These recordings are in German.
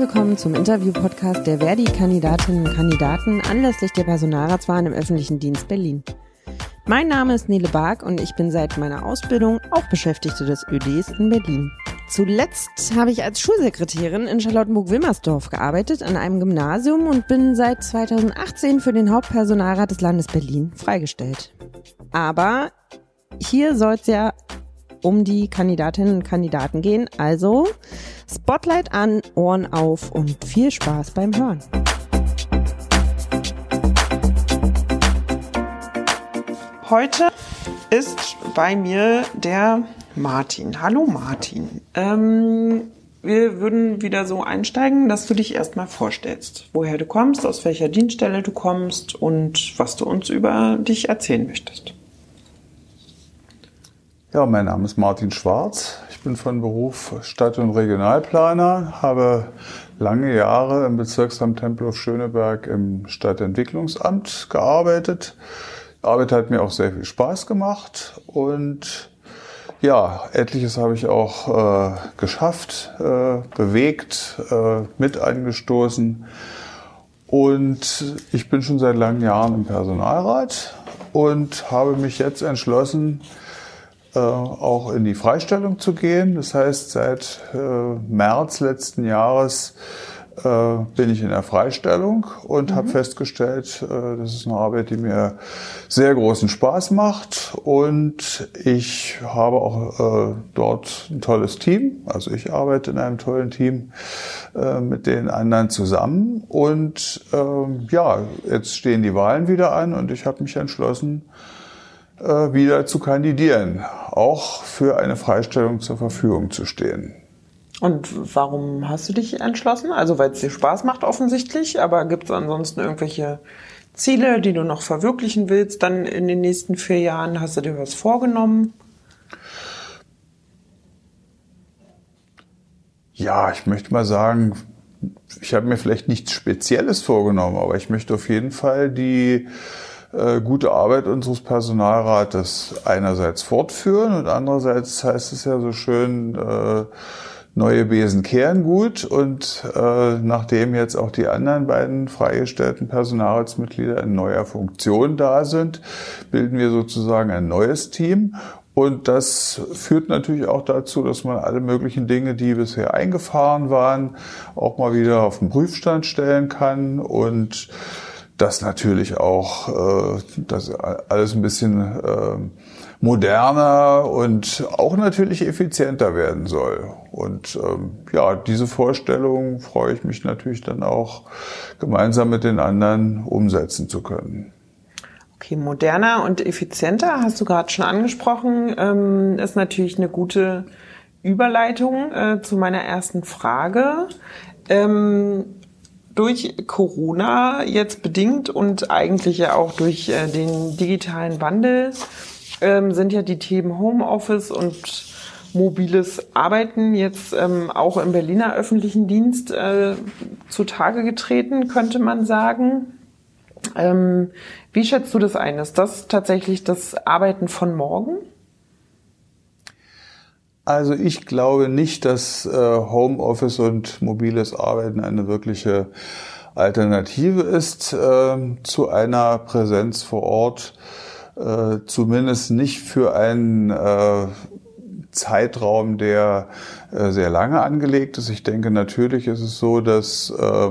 willkommen zum Interview-Podcast der Verdi-Kandidatinnen und Kandidaten anlässlich der Personalratswahlen im öffentlichen Dienst Berlin. Mein Name ist Nele Bark und ich bin seit meiner Ausbildung auch Beschäftigte des ÖDs in Berlin. Zuletzt habe ich als Schulsekretärin in Charlottenburg-Wilmersdorf gearbeitet an einem Gymnasium und bin seit 2018 für den Hauptpersonalrat des Landes Berlin freigestellt. Aber hier soll es ja um die Kandidatinnen und Kandidaten gehen. Also Spotlight an, Ohren auf und viel Spaß beim Hören. Heute ist bei mir der Martin. Hallo Martin. Ähm, wir würden wieder so einsteigen, dass du dich erstmal vorstellst, woher du kommst, aus welcher Dienststelle du kommst und was du uns über dich erzählen möchtest. Ja, mein Name ist Martin Schwarz. Ich bin von Beruf Stadt- und Regionalplaner, habe lange Jahre im Bezirksamt Tempelhof Schöneberg im Stadtentwicklungsamt gearbeitet. Die Arbeit hat mir auch sehr viel Spaß gemacht und ja, etliches habe ich auch äh, geschafft, äh, bewegt, äh, mit angestoßen. Und ich bin schon seit langen Jahren im Personalrat und habe mich jetzt entschlossen, äh, auch in die Freistellung zu gehen. Das heißt, seit äh, März letzten Jahres äh, bin ich in der Freistellung und mhm. habe festgestellt, das ist eine Arbeit, die mir sehr großen Spaß macht und ich habe auch dort ein tolles Team. Also ich arbeite in einem tollen Team mit den anderen zusammen und ähm, ja, jetzt stehen die Wahlen wieder an und ich habe mich entschlossen, wieder zu kandidieren, auch für eine Freistellung zur Verfügung zu stehen. Und warum hast du dich entschlossen? Also weil es dir Spaß macht offensichtlich, aber gibt es ansonsten irgendwelche Ziele, die du noch verwirklichen willst dann in den nächsten vier Jahren? Hast du dir was vorgenommen? Ja, ich möchte mal sagen, ich habe mir vielleicht nichts Spezielles vorgenommen, aber ich möchte auf jeden Fall die äh, gute Arbeit unseres Personalrates einerseits fortführen und andererseits heißt es ja so schön, äh, neue Besen kehren gut und äh, nachdem jetzt auch die anderen beiden freigestellten Personalratsmitglieder in neuer Funktion da sind, bilden wir sozusagen ein neues Team. Und das führt natürlich auch dazu, dass man alle möglichen Dinge, die bisher eingefahren waren, auch mal wieder auf den Prüfstand stellen kann und dass natürlich auch äh, das alles ein bisschen äh, moderner und auch natürlich effizienter werden soll. Und ähm, ja, diese Vorstellung freue ich mich natürlich dann auch gemeinsam mit den anderen umsetzen zu können. Okay, moderner und effizienter hast du gerade schon angesprochen, ähm, ist natürlich eine gute Überleitung äh, zu meiner ersten Frage. Ähm, durch Corona jetzt bedingt und eigentlich ja auch durch äh, den digitalen Wandel ähm, sind ja die Themen Homeoffice und mobiles Arbeiten jetzt ähm, auch im Berliner öffentlichen Dienst äh, zutage getreten, könnte man sagen. Ähm, wie schätzt du das ein? Ist das tatsächlich das Arbeiten von morgen? Also ich glaube nicht, dass äh, Homeoffice und mobiles Arbeiten eine wirkliche Alternative ist äh, zu einer Präsenz vor Ort, äh, zumindest nicht für einen äh, Zeitraum, der äh, sehr lange angelegt ist. Ich denke, natürlich ist es so, dass äh,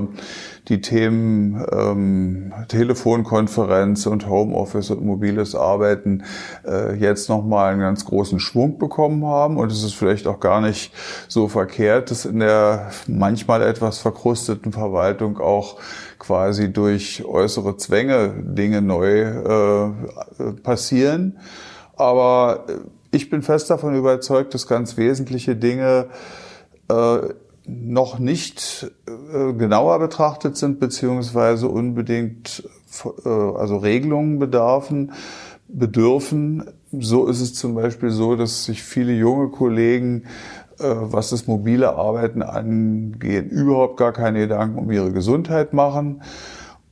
die Themen ähm, Telefonkonferenz und Homeoffice und mobiles Arbeiten äh, jetzt nochmal einen ganz großen Schwung bekommen haben. Und es ist vielleicht auch gar nicht so verkehrt, dass in der manchmal etwas verkrusteten Verwaltung auch quasi durch äußere Zwänge Dinge neu äh, passieren. Aber ich bin fest davon überzeugt, dass ganz wesentliche Dinge äh, noch nicht äh, genauer betrachtet sind, beziehungsweise unbedingt äh, also Regelungen bedarfen, bedürfen. So ist es zum Beispiel so, dass sich viele junge Kollegen, äh, was das mobile Arbeiten angeht, überhaupt gar keine Gedanken um ihre Gesundheit machen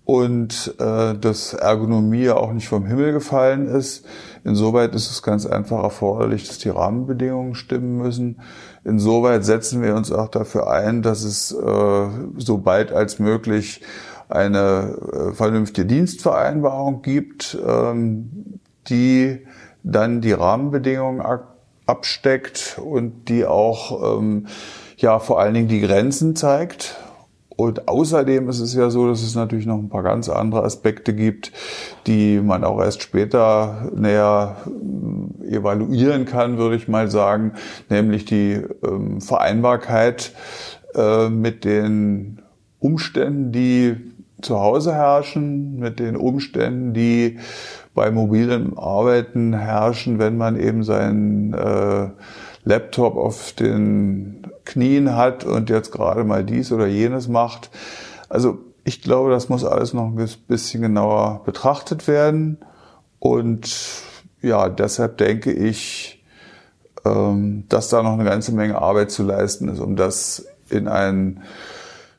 und äh, dass Ergonomie auch nicht vom Himmel gefallen ist. Insoweit ist es ganz einfach erforderlich, dass die Rahmenbedingungen stimmen müssen. Insoweit setzen wir uns auch dafür ein, dass es äh, so bald als möglich eine äh, vernünftige Dienstvereinbarung gibt, ähm, die dann die Rahmenbedingungen absteckt und die auch ähm, ja vor allen Dingen die Grenzen zeigt. Und außerdem ist es ja so, dass es natürlich noch ein paar ganz andere Aspekte gibt, die man auch erst später näher äh, evaluieren kann, würde ich mal sagen, nämlich die ähm, Vereinbarkeit äh, mit den Umständen, die zu Hause herrschen, mit den Umständen, die bei mobilem Arbeiten herrschen, wenn man eben seinen äh, Laptop auf den Knien hat und jetzt gerade mal dies oder jenes macht. Also ich glaube, das muss alles noch ein bisschen genauer betrachtet werden. Und ja, deshalb denke ich, ähm, dass da noch eine ganze Menge Arbeit zu leisten ist, um das in ein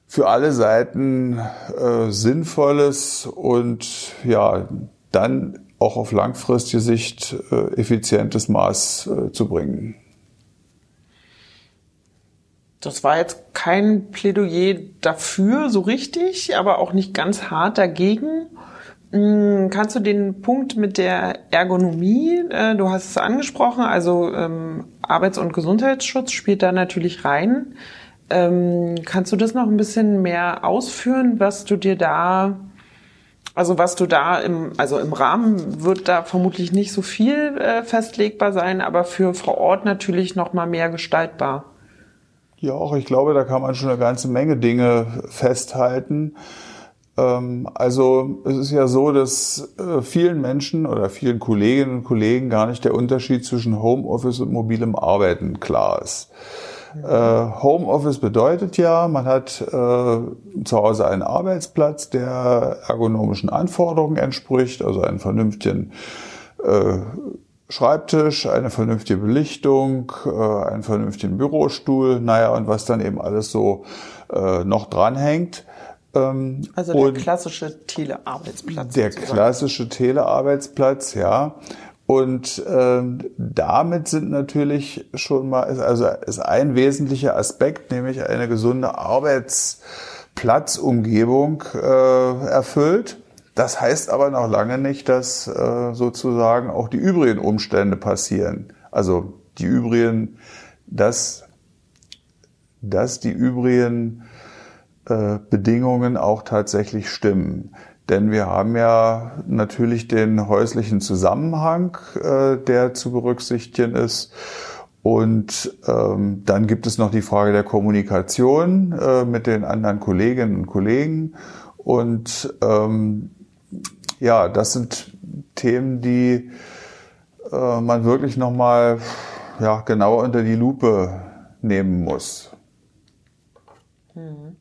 für alle Seiten äh, sinnvolles und ja, dann auch auf langfristige Sicht äh, effizientes Maß äh, zu bringen. Das war jetzt kein Plädoyer dafür, so richtig, aber auch nicht ganz hart dagegen. Hm, kannst du den Punkt mit der Ergonomie, äh, du hast es angesprochen, also ähm, Arbeits- und Gesundheitsschutz spielt da natürlich rein. Ähm, kannst du das noch ein bisschen mehr ausführen, was du dir da, also was du da im, also im Rahmen wird da vermutlich nicht so viel äh, festlegbar sein, aber für vor Ort natürlich noch mal mehr gestaltbar. Ja, auch ich glaube, da kann man schon eine ganze Menge Dinge festhalten. Ähm, also es ist ja so, dass äh, vielen Menschen oder vielen Kolleginnen und Kollegen gar nicht der Unterschied zwischen Homeoffice und mobilem Arbeiten klar ist. Äh, Homeoffice bedeutet ja, man hat äh, zu Hause einen Arbeitsplatz, der ergonomischen Anforderungen entspricht, also einen vernünftigen äh, Schreibtisch, eine vernünftige Belichtung, äh, einen vernünftigen Bürostuhl, naja, und was dann eben alles so äh, noch dranhängt. Ähm, also der klassische Telearbeitsplatz. Der sozusagen. klassische Telearbeitsplatz, ja. Und ähm, damit sind natürlich schon mal, also ist ein wesentlicher Aspekt, nämlich eine gesunde Arbeitsplatzumgebung äh, erfüllt. Das heißt aber noch lange nicht, dass äh, sozusagen auch die übrigen Umstände passieren. Also die übrigen, dass, dass die übrigen äh, Bedingungen auch tatsächlich stimmen. Denn wir haben ja natürlich den häuslichen Zusammenhang, äh, der zu berücksichtigen ist. Und ähm, dann gibt es noch die Frage der Kommunikation äh, mit den anderen Kolleginnen und Kollegen. Und ähm, ja, das sind Themen, die äh, man wirklich nochmal ja, genauer unter die Lupe nehmen muss. Mhm.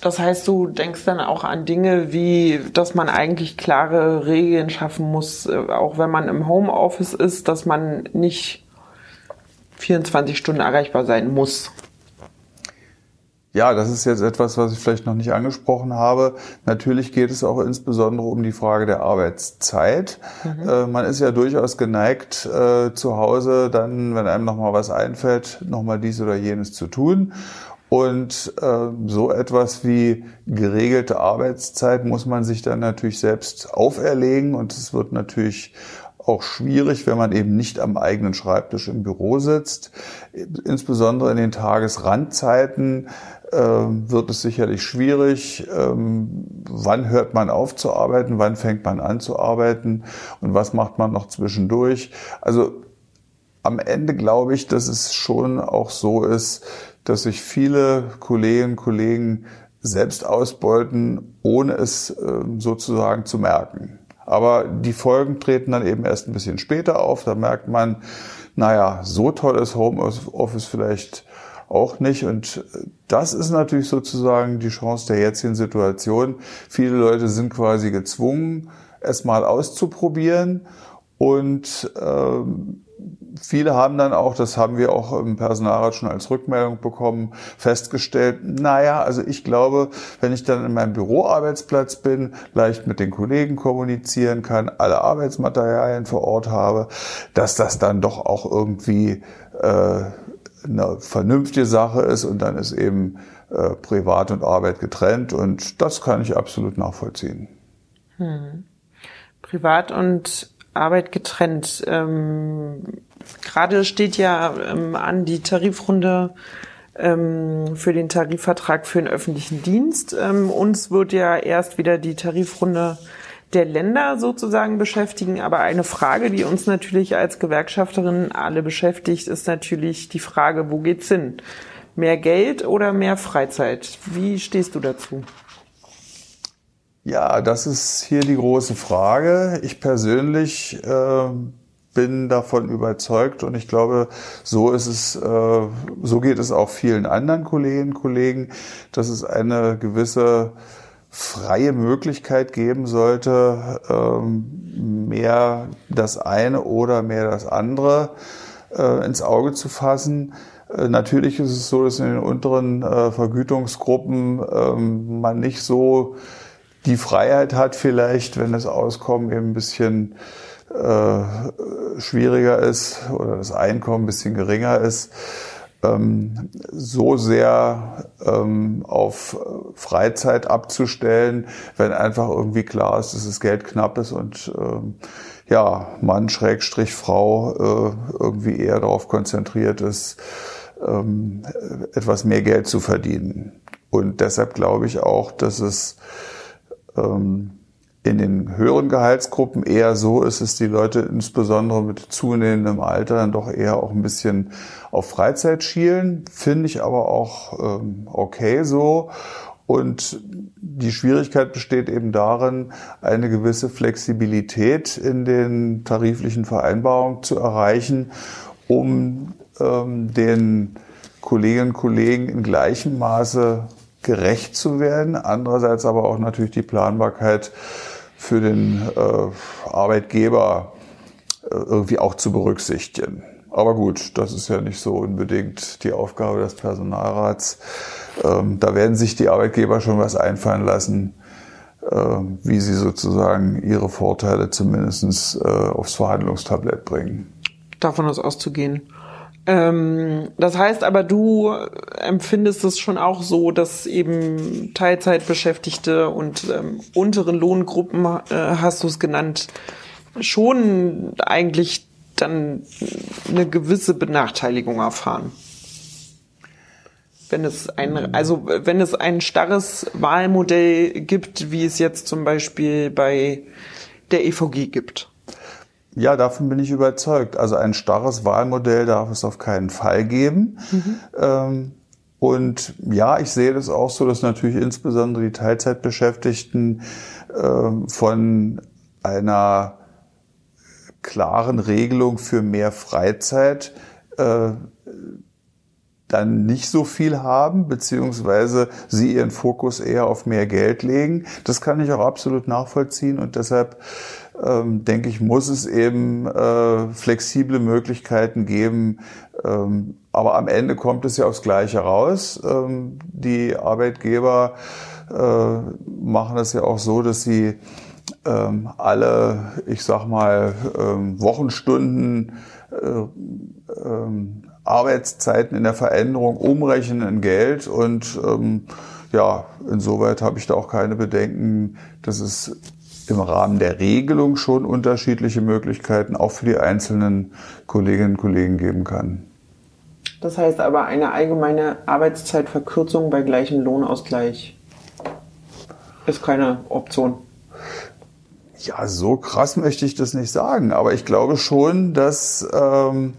Das heißt, du denkst dann auch an Dinge wie, dass man eigentlich klare Regeln schaffen muss, äh, auch wenn man im Homeoffice ist, dass man nicht 24 Stunden erreichbar sein muss. Ja, das ist jetzt etwas, was ich vielleicht noch nicht angesprochen habe. Natürlich geht es auch insbesondere um die Frage der Arbeitszeit. Mhm. Äh, man ist ja durchaus geneigt, äh, zu Hause dann, wenn einem nochmal was einfällt, nochmal dies oder jenes zu tun. Und äh, so etwas wie geregelte Arbeitszeit muss man sich dann natürlich selbst auferlegen und es wird natürlich auch schwierig, wenn man eben nicht am eigenen Schreibtisch im Büro sitzt. Insbesondere in den Tagesrandzeiten wird es sicherlich schwierig. Ähm, wann hört man auf zu arbeiten? Wann fängt man an zu arbeiten? Und was macht man noch zwischendurch? Also am Ende glaube ich, dass es schon auch so ist, dass sich viele Kolleginnen und Kollegen selbst ausbeuten, ohne es ähm, sozusagen zu merken. Aber die Folgen treten dann eben erst ein bisschen später auf. Da merkt man, naja, so toll ist Homeoffice vielleicht auch nicht. Und äh, das ist natürlich sozusagen die Chance der jetzigen Situation. Viele Leute sind quasi gezwungen, es mal auszuprobieren Und ähm, viele haben dann auch, das haben wir auch im Personalrat schon als Rückmeldung bekommen, festgestellt, naja, also ich glaube, wenn ich dann in meinem Büroarbeitsplatz bin, leicht mit den Kollegen kommunizieren kann, alle Arbeitsmaterialien vor Ort habe, dass das dann doch auch irgendwie äh, eine vernünftige Sache ist und dann ist eben äh, Privat und Arbeit getrennt und das kann ich absolut nachvollziehen. Hm. Privat und Arbeit getrennt. Ähm, Gerade steht ja ähm, an die Tarifrunde ähm, für den Tarifvertrag für den öffentlichen Dienst. Ähm, uns wird ja erst wieder die Tarifrunde der Länder sozusagen beschäftigen. Aber eine Frage, die uns natürlich als Gewerkschafterinnen alle beschäftigt, ist natürlich die Frage, wo geht's hin? Mehr Geld oder mehr Freizeit? Wie stehst du dazu? Ja, das ist hier die große Frage. Ich persönlich äh, bin davon überzeugt und ich glaube, so ist es, äh, so geht es auch vielen anderen Kolleginnen und Kollegen, dass es eine gewisse freie Möglichkeit geben sollte, ähm, mehr das eine oder mehr das andere äh, ins Auge zu fassen. Äh, natürlich ist es so, dass in den unteren äh, Vergütungsgruppen ähm, man nicht so die Freiheit hat vielleicht, wenn das Auskommen eben ein bisschen schwieriger ist oder das Einkommen ein bisschen geringer ist, ähm, so sehr ähm, auf Freizeit abzustellen, wenn einfach irgendwie klar ist, dass das Geld knapp ist und ähm, ja, Mann, Schrägstrich, Frau äh, irgendwie eher darauf konzentriert ist, ähm, etwas mehr Geld zu verdienen. Und deshalb glaube ich auch, dass es ähm, in den höheren Gehaltsgruppen eher so ist, dass die Leute insbesondere mit zunehmendem Alter dann doch eher auch ein bisschen auf Freizeit schielen. Finde ich aber auch ähm, okay so. Und die Schwierigkeit besteht eben darin, eine gewisse Flexibilität in den tariflichen Vereinbarungen zu erreichen, um ähm, den Kolleginnen und Kollegen in gleichem Maße gerecht zu werden. Andererseits aber auch natürlich die Planbarkeit für den äh, Arbeitgeber äh, irgendwie auch zu berücksichtigen. Aber gut, das ist ja nicht so unbedingt die Aufgabe des Personalrats. Ähm, da werden sich die Arbeitgeber schon was einfallen lassen, äh, wie sie sozusagen ihre Vorteile zumindest äh, aufs Verhandlungstablett bringen. Davon ist auszugehen. Ähm, das heißt aber, du empfindest es schon auch so, dass eben Teilzeitbeschäftigte und ähm, unteren Lohngruppen, äh, hast du es genannt, schon eigentlich dann eine gewisse Benachteiligung erfahren. Wenn es ein, also wenn es ein starres Wahlmodell gibt, wie es jetzt zum Beispiel bei der EVG gibt. Ja, davon bin ich überzeugt. Also ein starres Wahlmodell darf es auf keinen Fall geben. Mhm. Ähm, und ja, ich sehe das auch so, dass natürlich insbesondere die Teilzeitbeschäftigten ähm, von einer klaren Regelung für mehr Freizeit äh, dann nicht so viel haben, beziehungsweise sie ihren Fokus eher auf mehr Geld legen. Das kann ich auch absolut nachvollziehen und deshalb ähm, denke ich, muss es eben äh, flexible Möglichkeiten geben. Ähm, aber am Ende kommt es ja aufs Gleiche raus. Ähm, die Arbeitgeber äh, machen es ja auch so, dass sie ähm, alle, ich sag mal, ähm, Wochenstunden äh, ähm, Arbeitszeiten in der Veränderung umrechnen in Geld und ähm, ja, insoweit habe ich da auch keine Bedenken, dass es im Rahmen der Regelung schon unterschiedliche Möglichkeiten auch für die einzelnen Kolleginnen und Kollegen geben kann. Das heißt aber eine allgemeine Arbeitszeitverkürzung bei gleichem Lohnausgleich ist keine Option. Ja, so krass möchte ich das nicht sagen, aber ich glaube schon, dass, ähm,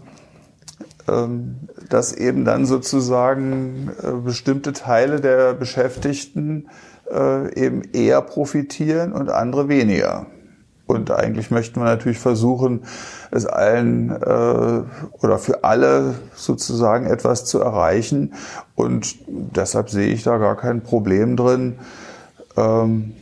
dass eben dann sozusagen äh, bestimmte Teile der Beschäftigten äh, eben eher profitieren und andere weniger. Und eigentlich möchten wir natürlich versuchen, es allen äh, oder für alle sozusagen etwas zu erreichen. Und deshalb sehe ich da gar kein Problem drin, ähm,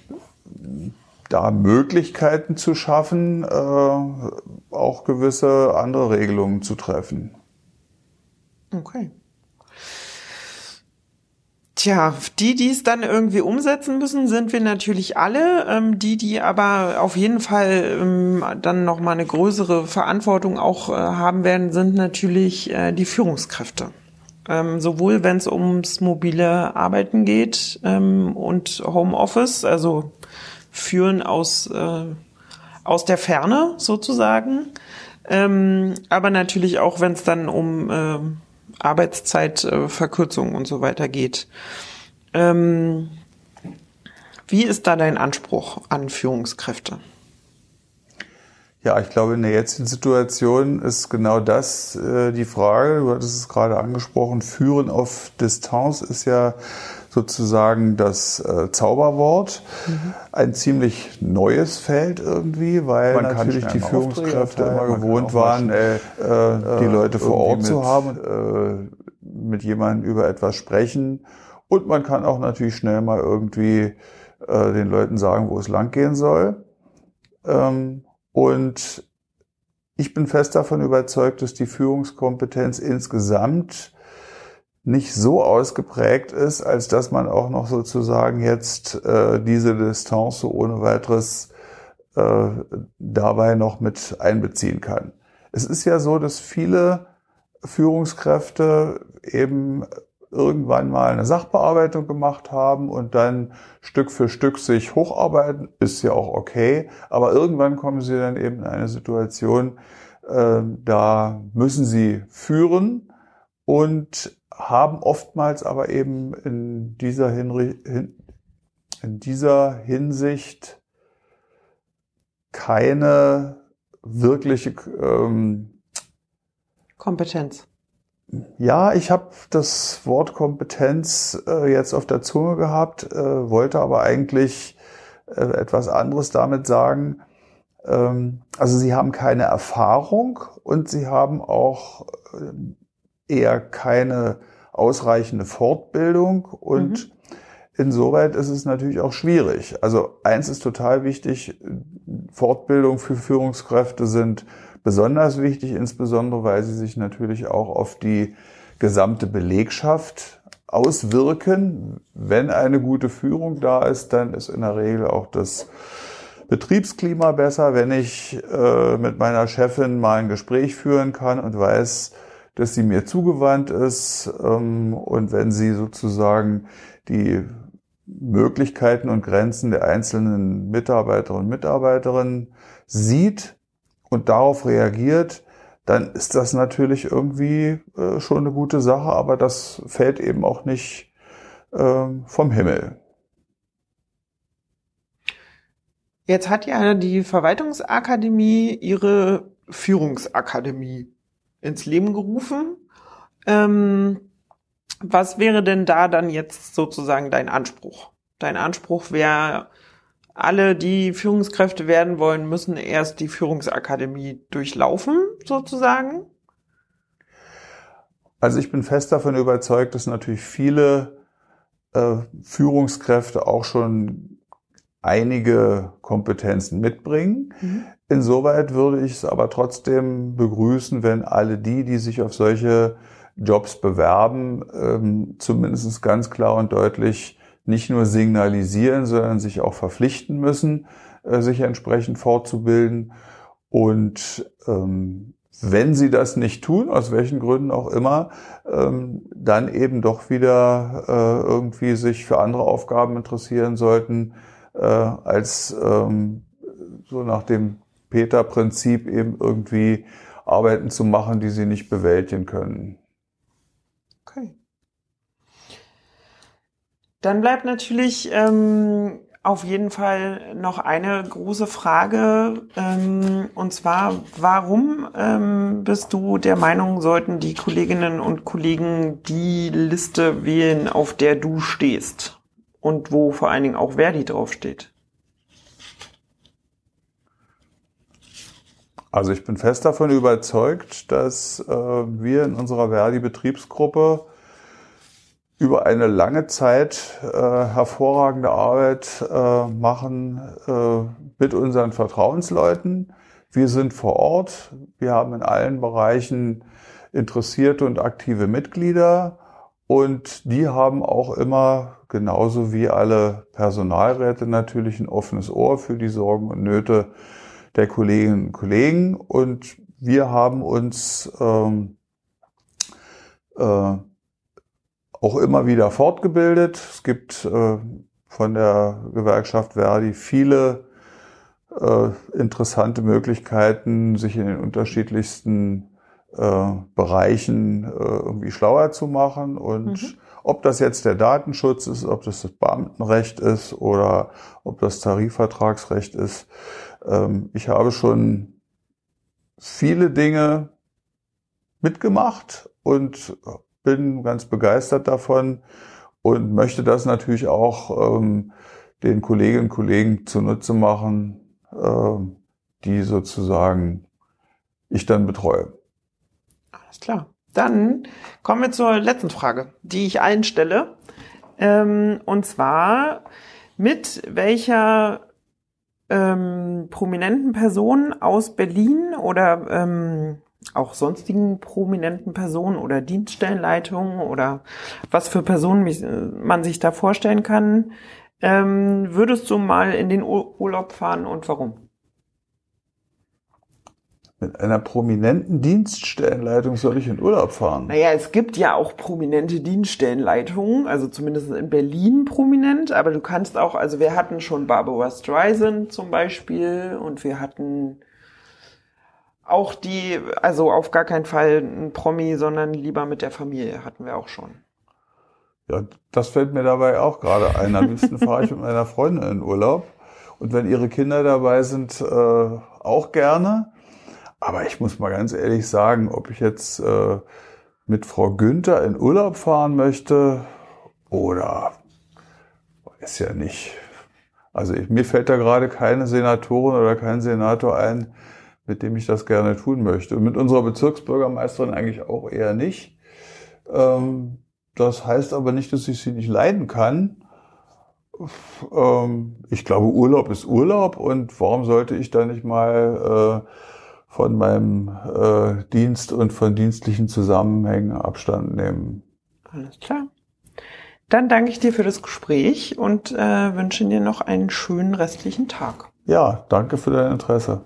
da Möglichkeiten zu schaffen, äh, auch gewisse andere Regelungen zu treffen. Okay. Tja, die, die es dann irgendwie umsetzen müssen, sind wir natürlich alle. Ähm, die, die aber auf jeden Fall ähm, dann noch mal eine größere Verantwortung auch äh, haben werden, sind natürlich äh, die Führungskräfte. Ähm, sowohl wenn es ums mobile Arbeiten geht ähm, und Homeoffice, also Führen aus, äh, aus der Ferne sozusagen, ähm, aber natürlich auch, wenn es dann um äh, Arbeitszeitverkürzung und so weiter geht. Ähm, wie ist da dein Anspruch an Führungskräfte? Ja, ich glaube, in der jetzigen Situation ist genau das äh, die Frage. Du hattest es gerade angesprochen. Führen auf Distanz ist ja sozusagen das äh, Zauberwort. Mhm. Ein ziemlich neues Feld irgendwie, weil man natürlich die Führungskräfte immer gewohnt waren, äh, äh, die Leute vor Ort mit, zu haben, äh, mit jemandem über etwas sprechen. Und man kann auch natürlich schnell mal irgendwie äh, den Leuten sagen, wo es langgehen soll. Ähm, und ich bin fest davon überzeugt, dass die Führungskompetenz insgesamt nicht so ausgeprägt ist, als dass man auch noch sozusagen jetzt äh, diese Distanz so ohne weiteres äh, dabei noch mit einbeziehen kann. Es ist ja so, dass viele Führungskräfte eben irgendwann mal eine Sachbearbeitung gemacht haben und dann Stück für Stück sich hocharbeiten, ist ja auch okay, aber irgendwann kommen sie dann eben in eine Situation, äh, da müssen sie führen und haben oftmals aber eben in dieser, Hinri in dieser Hinsicht keine wirkliche ähm, Kompetenz. Ja, ich habe das Wort Kompetenz äh, jetzt auf der Zunge gehabt, äh, wollte aber eigentlich äh, etwas anderes damit sagen. Ähm, also sie haben keine Erfahrung und sie haben auch äh, eher keine ausreichende Fortbildung und mhm. Insoweit ist es natürlich auch schwierig. Also eins ist total wichtig, Fortbildung für Führungskräfte sind besonders wichtig, insbesondere weil sie sich natürlich auch auf die gesamte Belegschaft auswirken. Wenn eine gute Führung da ist, dann ist in der Regel auch das Betriebsklima besser, wenn ich äh, mit meiner Chefin mal ein Gespräch führen kann und weiß, dass sie mir zugewandt ist ähm, und wenn sie sozusagen die Möglichkeiten und Grenzen der einzelnen Mitarbeiterinnen und Mitarbeiterinnen sieht, und darauf reagiert, dann ist das natürlich irgendwie äh, schon eine gute Sache, aber das fällt eben auch nicht äh, vom Himmel. Jetzt hat ja die Verwaltungsakademie ihre Führungsakademie ins Leben gerufen. Ähm, was wäre denn da dann jetzt sozusagen dein Anspruch? Dein Anspruch wäre, alle, die Führungskräfte werden wollen, müssen erst die Führungsakademie durchlaufen, sozusagen? Also ich bin fest davon überzeugt, dass natürlich viele äh, Führungskräfte auch schon einige Kompetenzen mitbringen. Mhm. Insoweit würde ich es aber trotzdem begrüßen, wenn alle die, die sich auf solche Jobs bewerben, ähm, zumindest ganz klar und deutlich nicht nur signalisieren, sondern sich auch verpflichten müssen, äh, sich entsprechend fortzubilden. Und ähm, wenn sie das nicht tun, aus welchen Gründen auch immer, ähm, dann eben doch wieder äh, irgendwie sich für andere Aufgaben interessieren sollten, äh, als ähm, so nach dem Peter-Prinzip eben irgendwie Arbeiten zu machen, die sie nicht bewältigen können. Okay. Dann bleibt natürlich ähm, auf jeden Fall noch eine große Frage, ähm, und zwar, warum ähm, bist du der Meinung, sollten die Kolleginnen und Kollegen die Liste wählen, auf der du stehst? Und wo vor allen Dingen auch Verdi draufsteht? Also ich bin fest davon überzeugt, dass äh, wir in unserer Verdi-Betriebsgruppe über eine lange Zeit äh, hervorragende Arbeit äh, machen äh, mit unseren Vertrauensleuten. Wir sind vor Ort. Wir haben in allen Bereichen interessierte und aktive Mitglieder. Und die haben auch immer, genauso wie alle Personalräte, natürlich ein offenes Ohr für die Sorgen und Nöte der Kolleginnen und Kollegen. Und wir haben uns ähm, äh, auch immer wieder fortgebildet. Es gibt äh, von der Gewerkschaft Verdi viele äh, interessante Möglichkeiten, sich in den unterschiedlichsten äh, Bereichen äh, irgendwie schlauer zu machen. Und mhm. ob das jetzt der Datenschutz ist, ob das das Beamtenrecht ist oder ob das Tarifvertragsrecht ist, ähm, ich habe schon viele Dinge mitgemacht und bin ganz begeistert davon und möchte das natürlich auch ähm, den Kolleginnen und Kollegen zunutze machen, äh, die sozusagen ich dann betreue. Alles klar. Dann kommen wir zur letzten Frage, die ich allen stelle. Ähm, und zwar, mit welcher ähm, prominenten Person aus Berlin oder ähm, auch sonstigen prominenten Personen oder Dienststellenleitungen oder was für Personen man sich da vorstellen kann, ähm, würdest du mal in den Urlaub fahren und warum? Mit einer prominenten Dienststellenleitung soll ich in Urlaub fahren? Naja, es gibt ja auch prominente Dienststellenleitungen, also zumindest in Berlin prominent, aber du kannst auch, also wir hatten schon Barbara Streisand zum Beispiel und wir hatten auch die, also auf gar keinen Fall ein Promi, sondern lieber mit der Familie hatten wir auch schon. Ja, das fällt mir dabei auch gerade ein. Am liebsten fahre ich mit meiner Freundin in Urlaub. Und wenn ihre Kinder dabei sind, äh, auch gerne. Aber ich muss mal ganz ehrlich sagen, ob ich jetzt äh, mit Frau Günther in Urlaub fahren möchte oder ist ja nicht. Also ich, mir fällt da gerade keine Senatorin oder kein Senator ein, mit dem ich das gerne tun möchte. Und mit unserer Bezirksbürgermeisterin eigentlich auch eher nicht. Ähm, das heißt aber nicht, dass ich sie nicht leiden kann. Ähm, ich glaube, Urlaub ist Urlaub und warum sollte ich da nicht mal äh, von meinem äh, Dienst und von dienstlichen Zusammenhängen Abstand nehmen? Alles klar. Dann danke ich dir für das Gespräch und äh, wünsche dir noch einen schönen restlichen Tag. Ja, danke für dein Interesse.